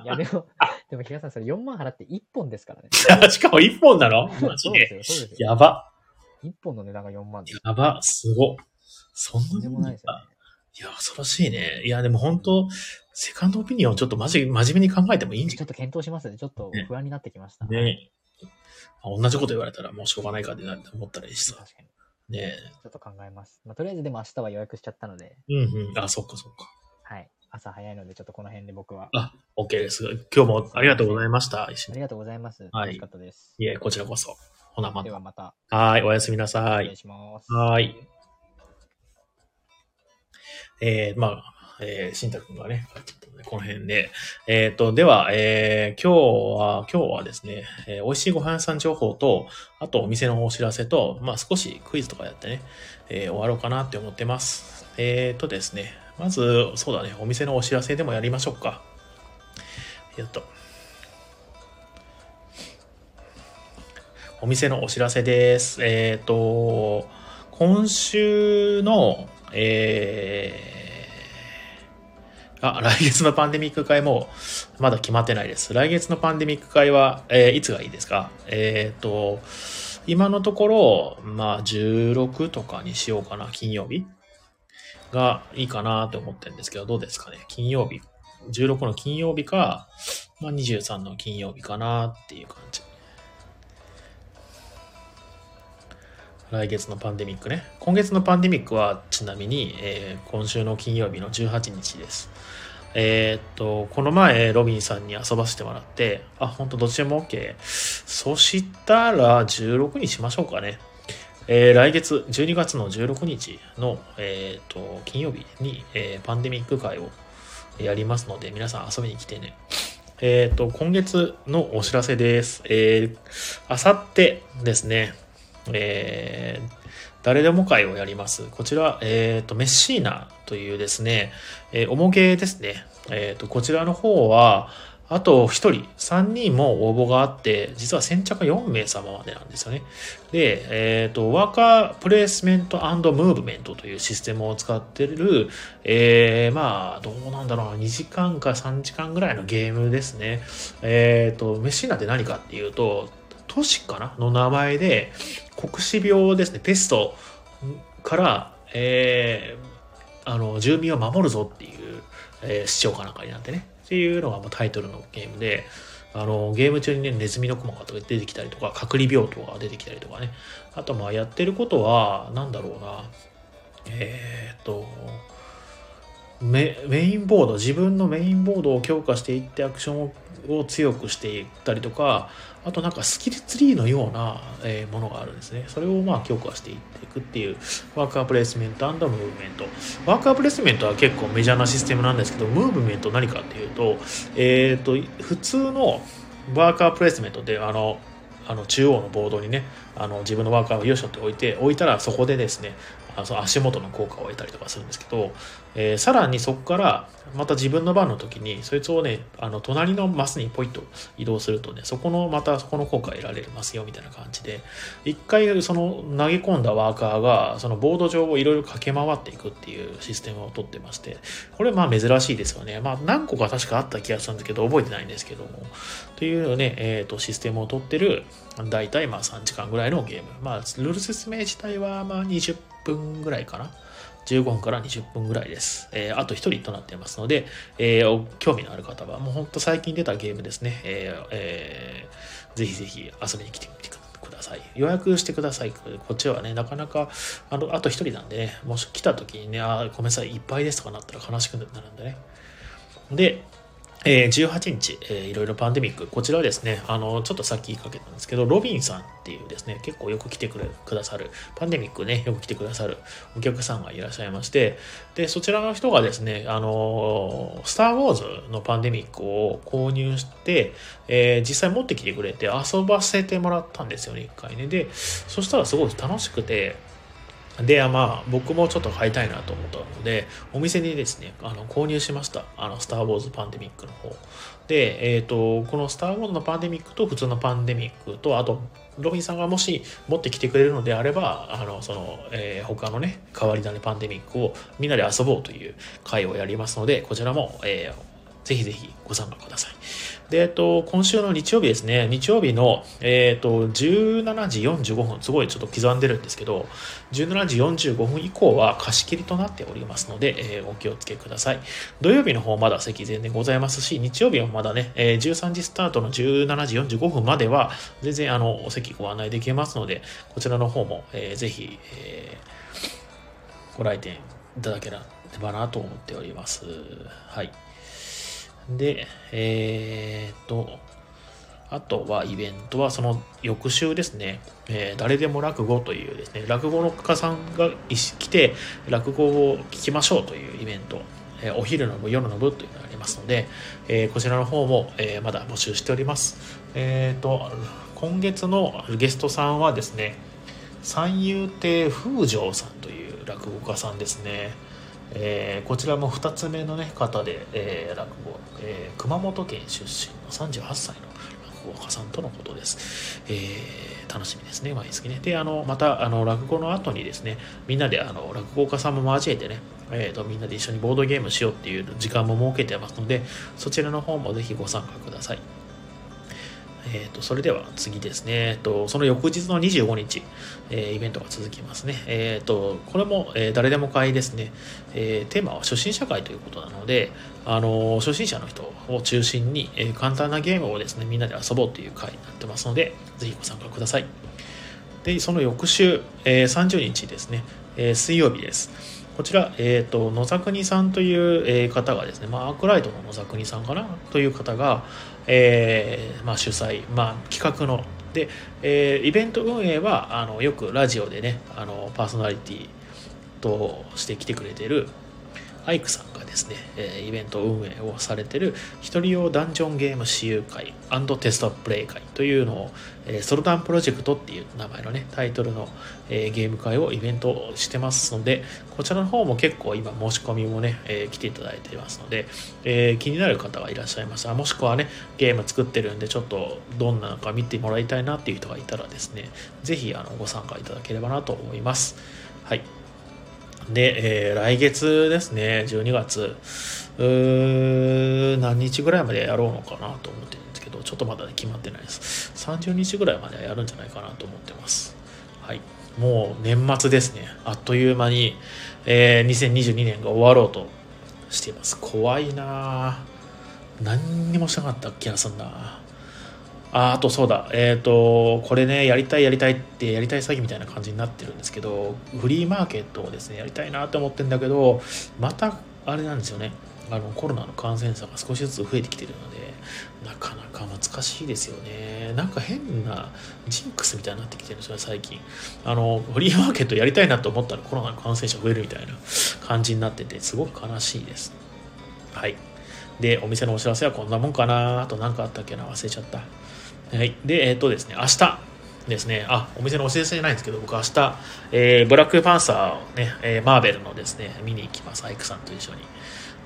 いや、でも、でも、比嘉さん、それ4万払って1本ですからね。しかも1本なの？マジで。やば。1本の値段が4万。やば。すご。そんとんでなもないですよね。いや、恐ろしいね。いや、でも本当セカンドオピニオンちょっとマジ、真面目に考えてもいいんじちょっと検討しますね。ちょっと不安になってきました。ねあ同じこと言われたらもうしょうがないかってなって思ったらいいしさ。確かに。ねちょっと考えます。まあ、とりあえずでも明日は予約しちゃったので、うんうん。あ、そっかそっか。はい。朝早いので、ちょっとこの辺で僕は。あ、OK です。今日もありがとうございました。石ありがとうございます。はい楽しかったです。いえ、こちらこそ。ほな、また。ではまた、はい、おやすみなさいお願い。します。はい。えー、まあ、えー、しんたくんがね、ちょっとねこの辺で。えっ、と、では、えー、今日は、今日はですね、えー美味しいご飯屋さん情報と、あとお店のお知らせと、まあ少しクイズとかやってね、えー終わろうかなって思ってます。えっ、とですね、まず、そうだね、お店のお知らせでもやりましょうか。やっと。お店のお知らせです。えっ、と、今週の、えー、あ、来月のパンデミック会もまだ決まってないです。来月のパンデミック会は、えーいつがいいですか？えっ、と、今のところ、まあ、16とかにしようかな、金曜日がいいかなと思ってるんですけど、どうですかね？金曜日。16の金曜日か、まあ、23の金曜日かなっていう感じ。来月のパンデミックね。今月のパンデミックはちなみに、えー今週の金曜日の18日です。えーっと、この前、ロビンさんに遊ばせてもらって、あ、本当どっちでも OK。そしたら、16にしましょうかね。えー来月、12月の16日の、えーっと、金曜日に、えパンデミック会をやりますので、皆さん遊びに来てね。えっと、今月のお知らせです。えー、あさってですね、えー誰でも会をやります。こちら、えっ、と、メッシーナというですね、えー、重げですね。えっ、と、こちらの方は、あと1人、3人も応募があって、実は先着4名様までなんですよね。で、えっ、と、ワーカープレイスメントムーブメントというシステムを使ってる、えー、まあ、どうなんだろうな、2時間か3時間ぐらいのゲームですね。えっ、と、メシーナって何かっていうと、都市かな？の名前で、黒死病ですね、ペストから、えー、あの、住民を守るぞっていう、えー市長かなんかになってね。っていうのがもうタイトルのゲームで、あの、ゲーム中にね、ネズミのクマが出てきたりとか、隔離病棟が出てきたりとかね。あと、まあ、やってることは、なんだろうな。えーっと、メメインボード自分のメインボードを強化していってアクションをを強くしていったりとかあとなんかスキルツリーのような、えものがあるんですね。それをまあ強化していっていくっていうワーカープレイスメントムーブメント。ワーカープレイスメントは結構メジャーなシステムなんですけどムーブメント何かっていうと,、えー、と普通のワーカープレイスメントであのあの中央のボードにねあの自分のワーカーをよいしょって置いて置いたらそこでですねその足元の効果を得たりとかするんですけど、えーさらにそこからまた自分の番の時にそいつをねあの隣のマスにポイッと移動するとねそこのまたそこの効果が得られますよみたいな感じで一回その投げ込んだワーカーがそのボード上をいろいろ駆け回っていくっていうシステムを取ってましてこれまあ珍しいですよね。まあ何個か確かあった気がするんですけど覚えてないんですけども。というね、えー、とシステムを取ってる大体まあ3時間ぐらいのゲーム。まあルール説明自体はまあ20分分ぐらいかな？15分から20分ぐらいです。えーあと1人となっていますので、えー興味のある方は、もう本当最近出たゲームですね、えーえーぜひぜひ遊びに来てみてください。予約してください。こっちはね、なかなか、あのあと1人なんでね、もし来た時にね、あごめんなさい、いっぱいですとかなったら悲しくなるんでね。で、えー18日、えーいろいろパンデミック、こちらはですね、あの、ちょっとさっき言いかけたんですけど、ロビンさんっていうですね、結構よく来てくれくださる、パンデミックね、よく来てくださるお客さんがいらっしゃいまして、で、そちらの人がですね、あの、スター・ウォーズのパンデミックを購入して、えー実際持ってきてくれて遊ばせてもらったんですよね、一回ね。で、そしたらすごい楽しくて、で、まあ、僕もちょっと買いたいなと思ったので、お店にですね、あの購入しました。あの、スター・ウォーズ・パンデミックの方。で、えっ、と、このスター・ウォーズのパンデミックと普通のパンデミックと、あと、ロビンさんがもし持ってきてくれるのであれば、あの、その、えー他のね、変わり種パンデミックをみんなで遊ぼうという会をやりますので、こちらも、えーぜひぜひご参加ください。で、えっと、今週の日曜日ですね、日曜日の、えっと、17時45分、すごいちょっと刻んでるんですけど、17時45分以降は貸し切りとなっておりますので、えーお気をつけください。土曜日の方まだ席全然ございますし、日曜日もまだね、えー13時スタートの17時45分までは、全然あの、お席ご案内できますので、こちらの方も、えーぜひ、えーご来店いただければなと思っております。はい。で、えーっと、あとはイベントはその翌週ですね、えー誰でも落語というですね、落語の家さんが来て落語を聞きましょうというイベント、えーお昼の部、夜の部というのがありますので、えーこちらの方も、えまだ募集しております。えっと、今月のゲストさんはですね、三遊亭風城さんという落語家さんですね。えーこちらも2つ目の、ね、方で、えー落語、えー熊本県出身の38歳の落語家さんとのことです。えー楽しみですね、毎月ね。で、あの、また、あの、落語の後にですね、みんなで、あの、落語家さんも交えてね、えーと、みんなで一緒にボードゲームしようっていう時間も設けてますので、そちらの方もぜひご参加ください。えー、とそれでは次ですね、えーとその翌日の25日、えーイベントが続きますね。えー、とこれも、えー誰でも会ですね、えーテーマは初心者会ということなので、あのー初心者の人を中心に、えー簡単なゲームをですねみんなで遊ぼうという会になってますので、ぜひご参加ください。で、その翌週、えー30日ですね、えー水曜日です。こちら、えっ、と、野沢国さんという、え方がですね、まあ、アークライトの野沢国さんかな？という方が、えーまあ、主催、まあ、企画の、で、えーイベント運営は、あの、よくラジオでね、あの、パーソナリティとして来てくれてる、アイクさんがですね、えイベント運営をされてる一人用ダンジョンゲーム私有会テストプレイ会というのを、えソロダンプロジェクトっていう名前のねタイトルの、えゲーム会をイベントしてますのでこちらの方も結構今申し込みもね、え来ていただいていますので、え気になる方がいらっしゃいましたもしくはねゲーム作ってるんでちょっとどんなのか見てもらいたいなっていう人がいたらですねぜひあのご参加いただければなと思います。はい。で、えー来月ですね12月うー何日ぐらいまでやろうのかなと思ってるんですけどちょっとまだね決まってないです。30日ぐらいまではやるんじゃないかなと思ってます。はい。もう年末ですね。あっという間に、えー2022年が終わろうとしています。怖いなあ何にもしなかった気がすんなああとそうだ。えっ、とこれねやりたいやりたいってやりたい詐欺みたいな感じになってるんですけどフリーマーケットをですねやりたいなって思ってんだけどまたあれなんですよね。あのコロナの感染者が少しずつ増えてきてるのでなかなか難しいですよね。なんか変なジンクスみたいになってきてるんですよ最近。あのフリーマーケットやりたいなと思ったらコロナの感染者増えるみたいな感じになっててすごく悲しいです。はい。でお店のお知らせはこんなもんかなあと何かあったっけな忘れちゃった。はい。でえっ、とですね明日ですね、あ、お店のお知らせじゃないんですけど、僕明日、えーブラックパンサーをね、えーマーベルのですね、見に行きます、アイクさんと一緒に。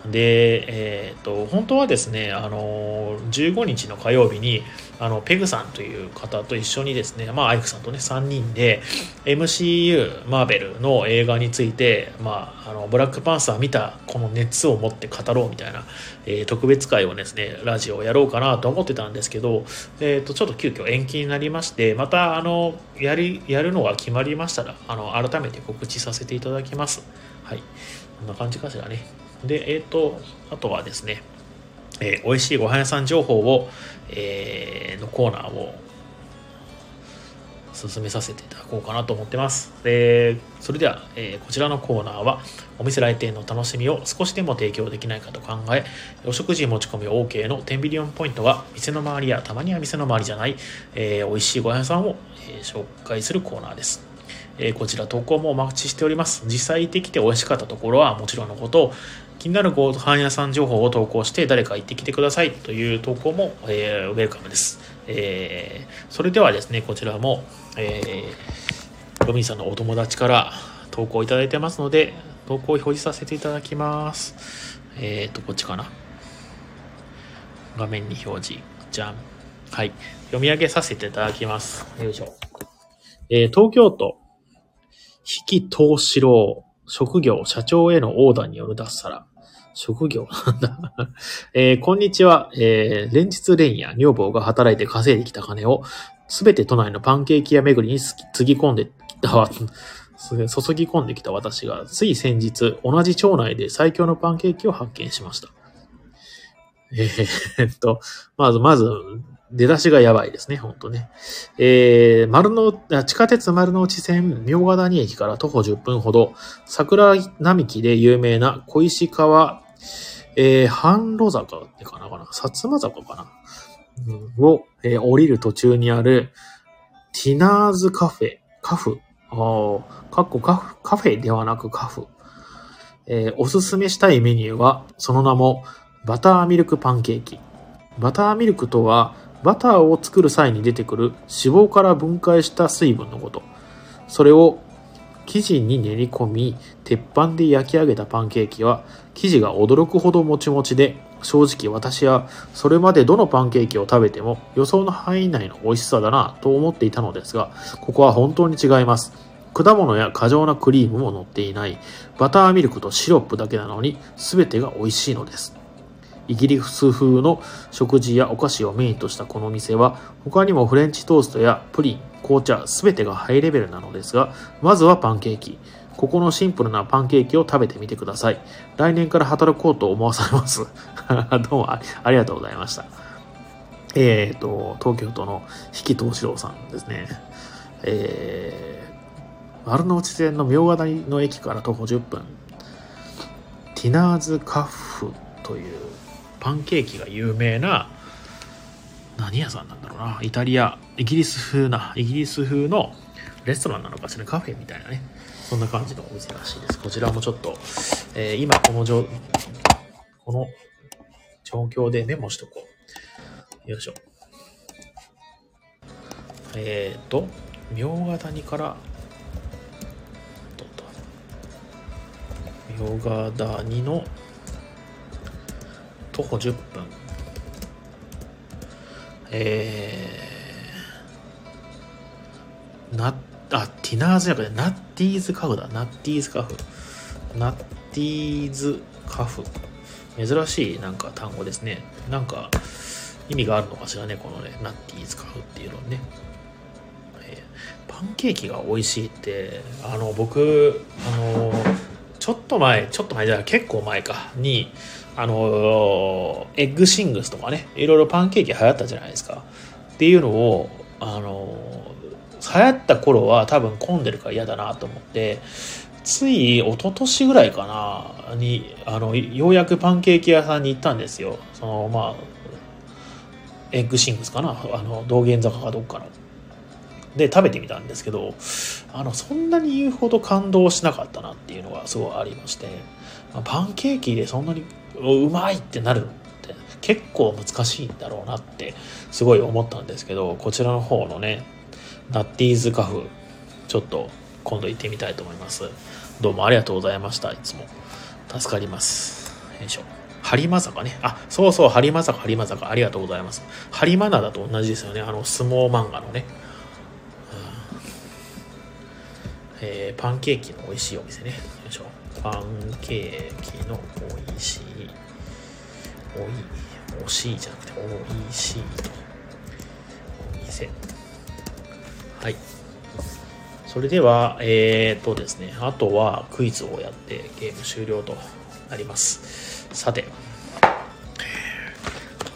で、えっ、と、本当はですね、あの、15日の火曜日に、あの、ペグさんという方と一緒にですね、まあ、アイクさんとね、3人で、MCU、マーベルの映画について、まあ、あの、ブラックパンサー見たこの熱を持って語ろうみたいな、えー特別会をですね、ラジオをやろうかなと思ってたんですけど、えっ、と、ちょっと急遽延期になりまして、また、あの、やり、やるのが決まりましたら、あの、改めて告知させていただきます。はい。こんな感じかしらね。で、えっ、と、あとはですね、えー美味しいご飯屋さん情報を、えーのコーナーを進めさせていただこうかなと思ってます。でそれでは、えーこちらのコーナーはお店来店の楽しみを少しでも提供できないかと考えお食事持ち込み OK の10ビリオンポイントは店の周りやたまには店の周りじゃない、えー美味しいご飯屋さんを、えー紹介するコーナーです。えこちら投稿もお待ちしております。実際行ってきて美味しかったところはもちろんのこと気になるご飯屋さん情報を投稿して誰か行ってきてくださいという投稿も、えーウェルカムです。えーそれではですね、こちらも、えーロビンさんのお友達から投稿いただいてますので、投稿を表示させていただきます。えっ、と、こっちかな？画面に表示。じゃん。はい。読み上げさせていただきます。よいしょ。えー東京都、引き東四郎、職業、社長へのオーダーによる脱サラ。職業なんだ。えーこんにちは。えー連日連夜、女房が働いて稼いできた金を、すべて都内のパンケーキ屋巡りにつぎ込んできたわ、注ぎ込んできた私が、つい先日、同じ町内で最強のパンケーキを発見しました。えーっと、まず、まず、出だしがやばいですね、ほんとね。えー、丸の、地下鉄丸の内線、明ヶ谷駅から徒歩10分ほど、桜並木で有名な小石川、えー、阪路坂ってかなかな薩摩坂かな、うん、を、えー降りる途中にある、ティナーズカフェ、カフ、あーかっこカフ、カフェではなくカフ。えーおすすめしたいメニューは、その名も、バターミルクパンケーキ。バターミルクとは、バターを作る際に出てくる脂肪から分解した水分のこと。それを生地に練り込み、鉄板で焼き上げたパンケーキは、生地が驚くほどもちもちで、正直私はそれまでどのパンケーキを食べても予想の範囲内の美味しさだなと思っていたのですが、ここは本当に違います。果物や過剰なクリームも乗っていない、バターミルクとシロップだけなのに全てが美味しいのです。イギリス風の食事やお菓子をメインとしたこの店は他にもフレンチトーストやプリン、紅茶全てがハイレベルなのですがまずはパンケーキ。ここのシンプルなパンケーキを食べてみてください。来年から働こうと思わされます。どうもありがとうございました。えーと東京都の引東四郎さんですね。えー丸の内線の明ヶ谷の駅から徒歩10分。ティナーズカフというパンケーキが有名な何屋さんなんだろうなイタリアイギリス風なイギリス風のレストランなのかしらカフェみたいなねそんな感じのお店らしいですこちらもちょっとえー今この状、この状況でメモしとこう。よいしょ。えっ、ー、と、明ヶ谷から、どうだ明ヶ谷の徒歩10分。えー、な、あ、ティナーズじゃなくて、ナッティーズカフだ。ナッティーズカフ。ナッティーズカフ。珍しいなんか単語ですね。なんか意味があるのかしらね、このね、ナッティーズカフっていうのね。えーパンケーキが美味しいって、あの、僕、あの、ちょっと前、ちょっと前じゃ結構前か、に、あの、エッグシングスとかね、いろいろパンケーキ流行ったじゃないですか。っていうのを、あの、流行った頃は多分混んでるから嫌だなと思って、つい一昨年ぐらいかなにあのようやくパンケーキ屋さんに行ったんですよ。そのまあエッグシングスかな？あの道玄坂かどっかの。で食べてみたんですけどあのそんなに言うほど感動しなかったなっていうのがすごいありましてまパンケーキでそんなにうまいってなるのって結構難しいんだろうなってすごい思ったんですけどこちらの方のねナッティーズカフちょっと今度行ってみたいと思います。どうもありがとうございました。いつも。助かります。よいしょ。播磨坂ね。あそうそう播磨坂播磨坂。ありがとうございます。播磨灘と同じですよね。あの相撲漫画のね、えーパンケーキの美味しいお店ね。よいしょパンケーキの美味しいおい惜しいじゃなくて美味しいお店。はい。それでは、えー、とですね、あとはクイズをやってゲーム終了となります。さて、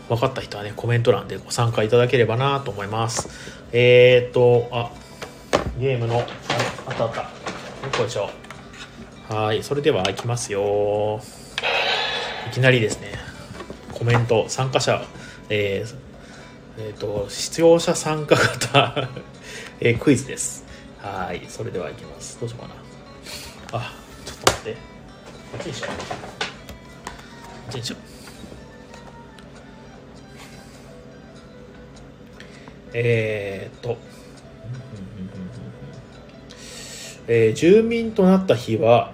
分かった人はね、コメント欄でご参加いただければなと思います。えーと、あ、ゲームの、あったあった。よっこいしょ。はい、それでは行きますよ。いきなりですね、コメント、参加者、えーえーと、視聴者参加型、えークイズです。はい、それでは行きます。どうしようかな。あ、ちょっと待って。こっちにしよう。こっちにしよう。えーっと、えー住民となった日は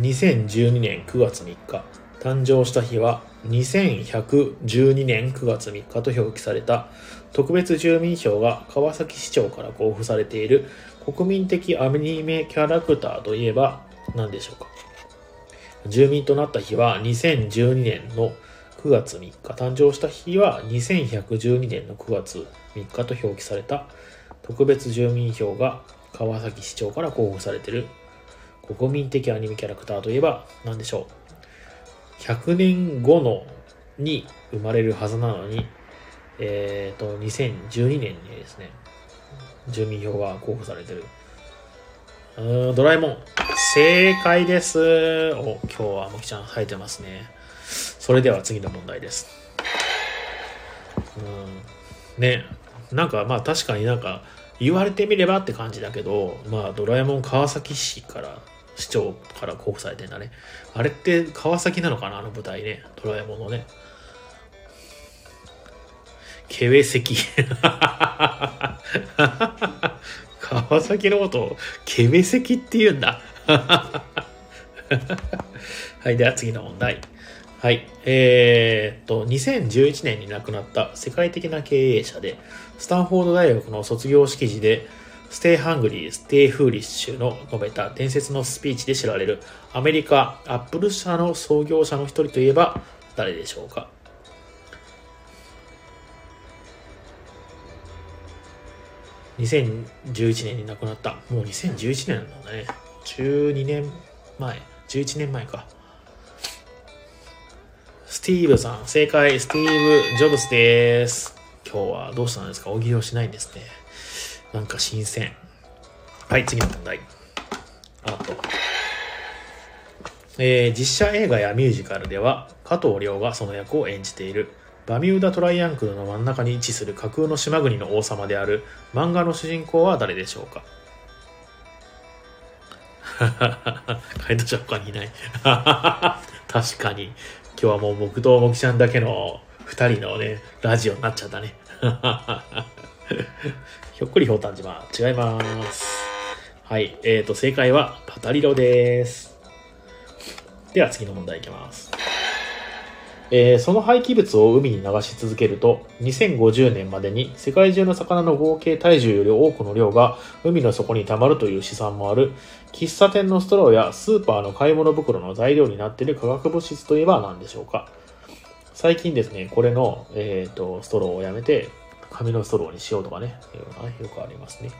2012年9月3日。誕生した日は2112年9月3日と表記された。特別住民票が川崎市長から交付されている国民的アニメキャラクターといえば何でしょうか。住民となった日は2012年の9月3日。誕生した日は2112年の9月3日と表記された。特別住民票が川崎市長から交付されてる国民的アニメキャラクターといえば何でしょう100年後のに生まれるはずなのに、えっ、と、2012年にですね、住民票が交付されてる。うん、ドラえもん。正解です。お、今日はもきちゃん生えてますね。それでは次の問題です。うん。ね、なんかまあ確かになんか言われてみればって感じだけど、まあドラえもん川崎市から市長から交付されてんだね。あれって川崎なのかなあの舞台ね。ドラえもんのね。ケウェ関。川崎のことをケウェ関って言うんだ。はい、では次の問題。はい。えーっと、2011年に亡くなった世界的な経営者で、スタンフォード大学の卒業式時で、 stay hungry、stay foolish と述べた伝説のスピーチで知られるアメリカ、アップル社の創業者の一人といえば誰でしょうか？2011年に亡くなった。もう2011年なんだね。12年前。11年前か。スティーブさん、正解、スティーブ・ジョブスです。今日はどうしたんですか？大喜利をしないんですね。なんか新鮮。はい、次の問題。あと。えー実写映画やミュージカルでは、加藤亮がその役を演じている、バミューダトライアングルの真ん中に位置する架空の島国の王様である漫画の主人公は誰でしょうか？回答者他にいない。確かに。今日はもう僕ともきちゃんだけの二人のね、ラジオになっちゃったね。ひょっくりひょうたん島。違います。はい。えーと、正解はパタリロです。では次の問題いきます。えーその廃棄物を海に流し続けると、2050年までに世界中の魚の合計体重より多くの量が海の底に溜まるという試算もある、喫茶店のストローやスーパーの買い物袋の材料になっている化学物質といえば何でしょうか？最近ですね、これの、えー、とストローをやめて、紙のストローにしようとかね、よくありますね。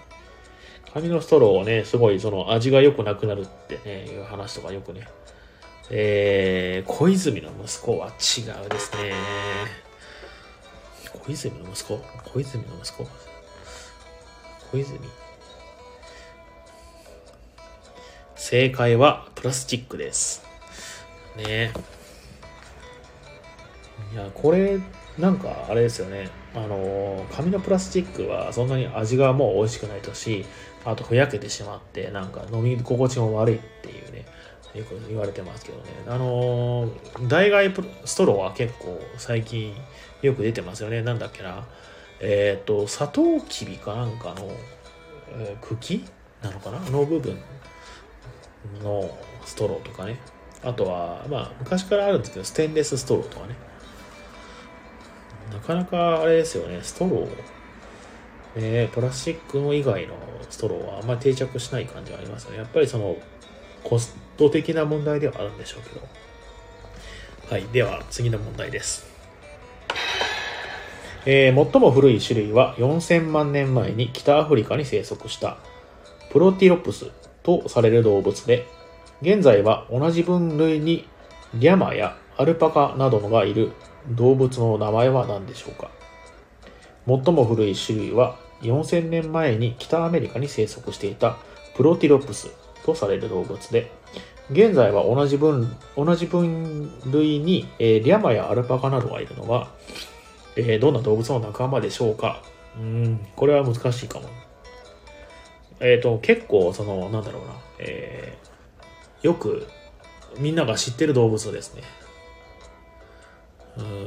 紙のストローをね、すごいその味が良くなくなるってね、いう話とかよくね、えー、小泉の息子は違うですね。小泉の息子？小泉の息子？小泉？正解はプラスチックです。ねえいや、これ、なんかあれですよね。あの、紙のプラスチックはそんなに味がもう美味しくないとし、あとふやけてしまって、なんか飲み心地も悪いっていうね、よく言われてますけどね。あの、代替ストローは結構最近よく出てますよね。なんだっけな。えっ、と、サトウキビかなんかの、えー茎なのかな？の部分のストローとかね。あとは、まあ、昔からあるんですけど、ステンレスストローとかね。なかなかあれですよね、ストロー。ね、プラスチックの以外のストローはあんまり定着しない感じがありますよね。やっぱりその、コスト的な問題ではあるんでしょうけど。はい。では、次の問題です。えー最も古い種類は4000万年前に北アフリカに生息したプロティロプスとされる動物で、現在は同じ分類にリャマやアルパカなどのがいる動物の名前は何でしょうか？最も古い種類は4000年前に北アメリカに生息していたプロティロプスとされる動物で、現在は同じ分同じ分類に、えーリャマやアルパカなどがいるのは、えーどんな動物の仲間でしょうか？うん、これは難しいかも。えっ、と、結構、その、なんだろうな、えーよくみんなが知ってる動物ですね。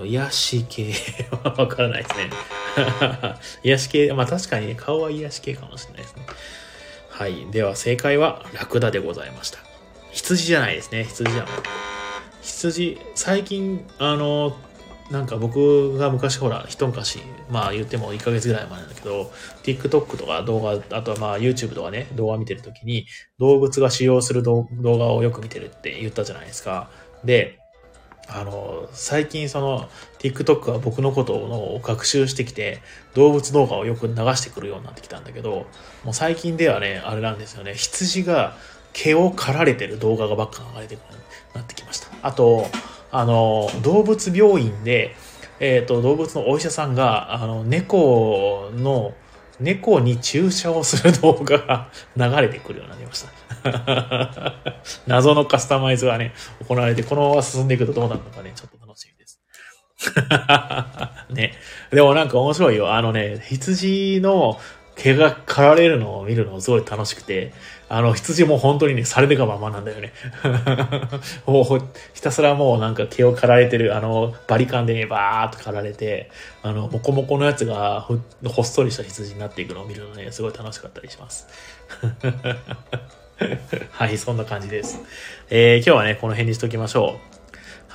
癒し系はわからないですね。癒し系、まあ確かにね、顔は癒し系かもしれないですね。はい。では正解はラクダでございました。羊じゃないですね。羊じゃない。羊、最近、あの、なんか僕が昔ほら、一昔、まあ言っても1ヶ月ぐらい前なんだけど、TikTok とか動画、あとはまあ YouTube とかね、動画見てるときに、動物が使用する動画をよく見てるって言ったじゃないですか。で、あの、最近その TikTok は僕のことを学習してきて、動物動画をよく流してくるようになってきたんだけど、もう最近ではね、あれなんですよね、羊が毛を刈られてる動画がばっか流れてくるようになってきました。あと、あの、動物病院で、えっ、と、動物のお医者さんが、あの、猫の、猫に注射をする動画が 流れてくるようになりました。謎のカスタマイズがね、行われて、このまま進んでいくとどうなるのかね、ちょっと楽しみです。ね。でもなんか面白いよ。あのね、羊の毛が刈られるのを見るのすごい楽しくて、あの、羊も本当にね、されてがままなんだよね。もう、ひたすらもうなんか毛を刈られてる、あの、バリカンでね、バーっと刈られて、あの、モコモコのやつがほほっそりした羊になっていくのを見るのね、すごい楽しかったりします。はい、そんな感じです。えー今日はね、この辺にしときましょう。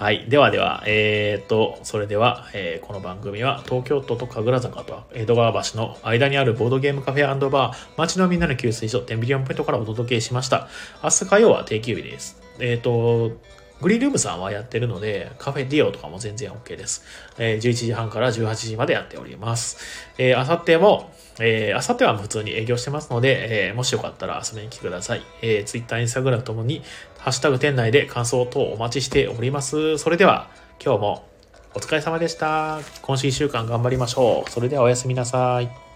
はい。ではでは、えーっと、それでは、えーこの番組は東京都と神楽坂と江戸川橋の間にあるボードゲームカフェバー、街のみんなの給水所、テンビリオンポイントからお届けしました。明日火曜は定休日です。えーっと、グリールームさんはやってるので、カフェディオとかも全然 OK です。えー11時半から18時までやっております。えー、あさっても、えー、あさっては普通に営業してますので、えーもしよかったら遊びに来てください。えー、Twitter、Instagram ともに、ハッシュタグ店内で感想等お待ちしております。それでは、今日もお疲れ様でした。今週1週間頑張りましょう。それではおやすみなさい。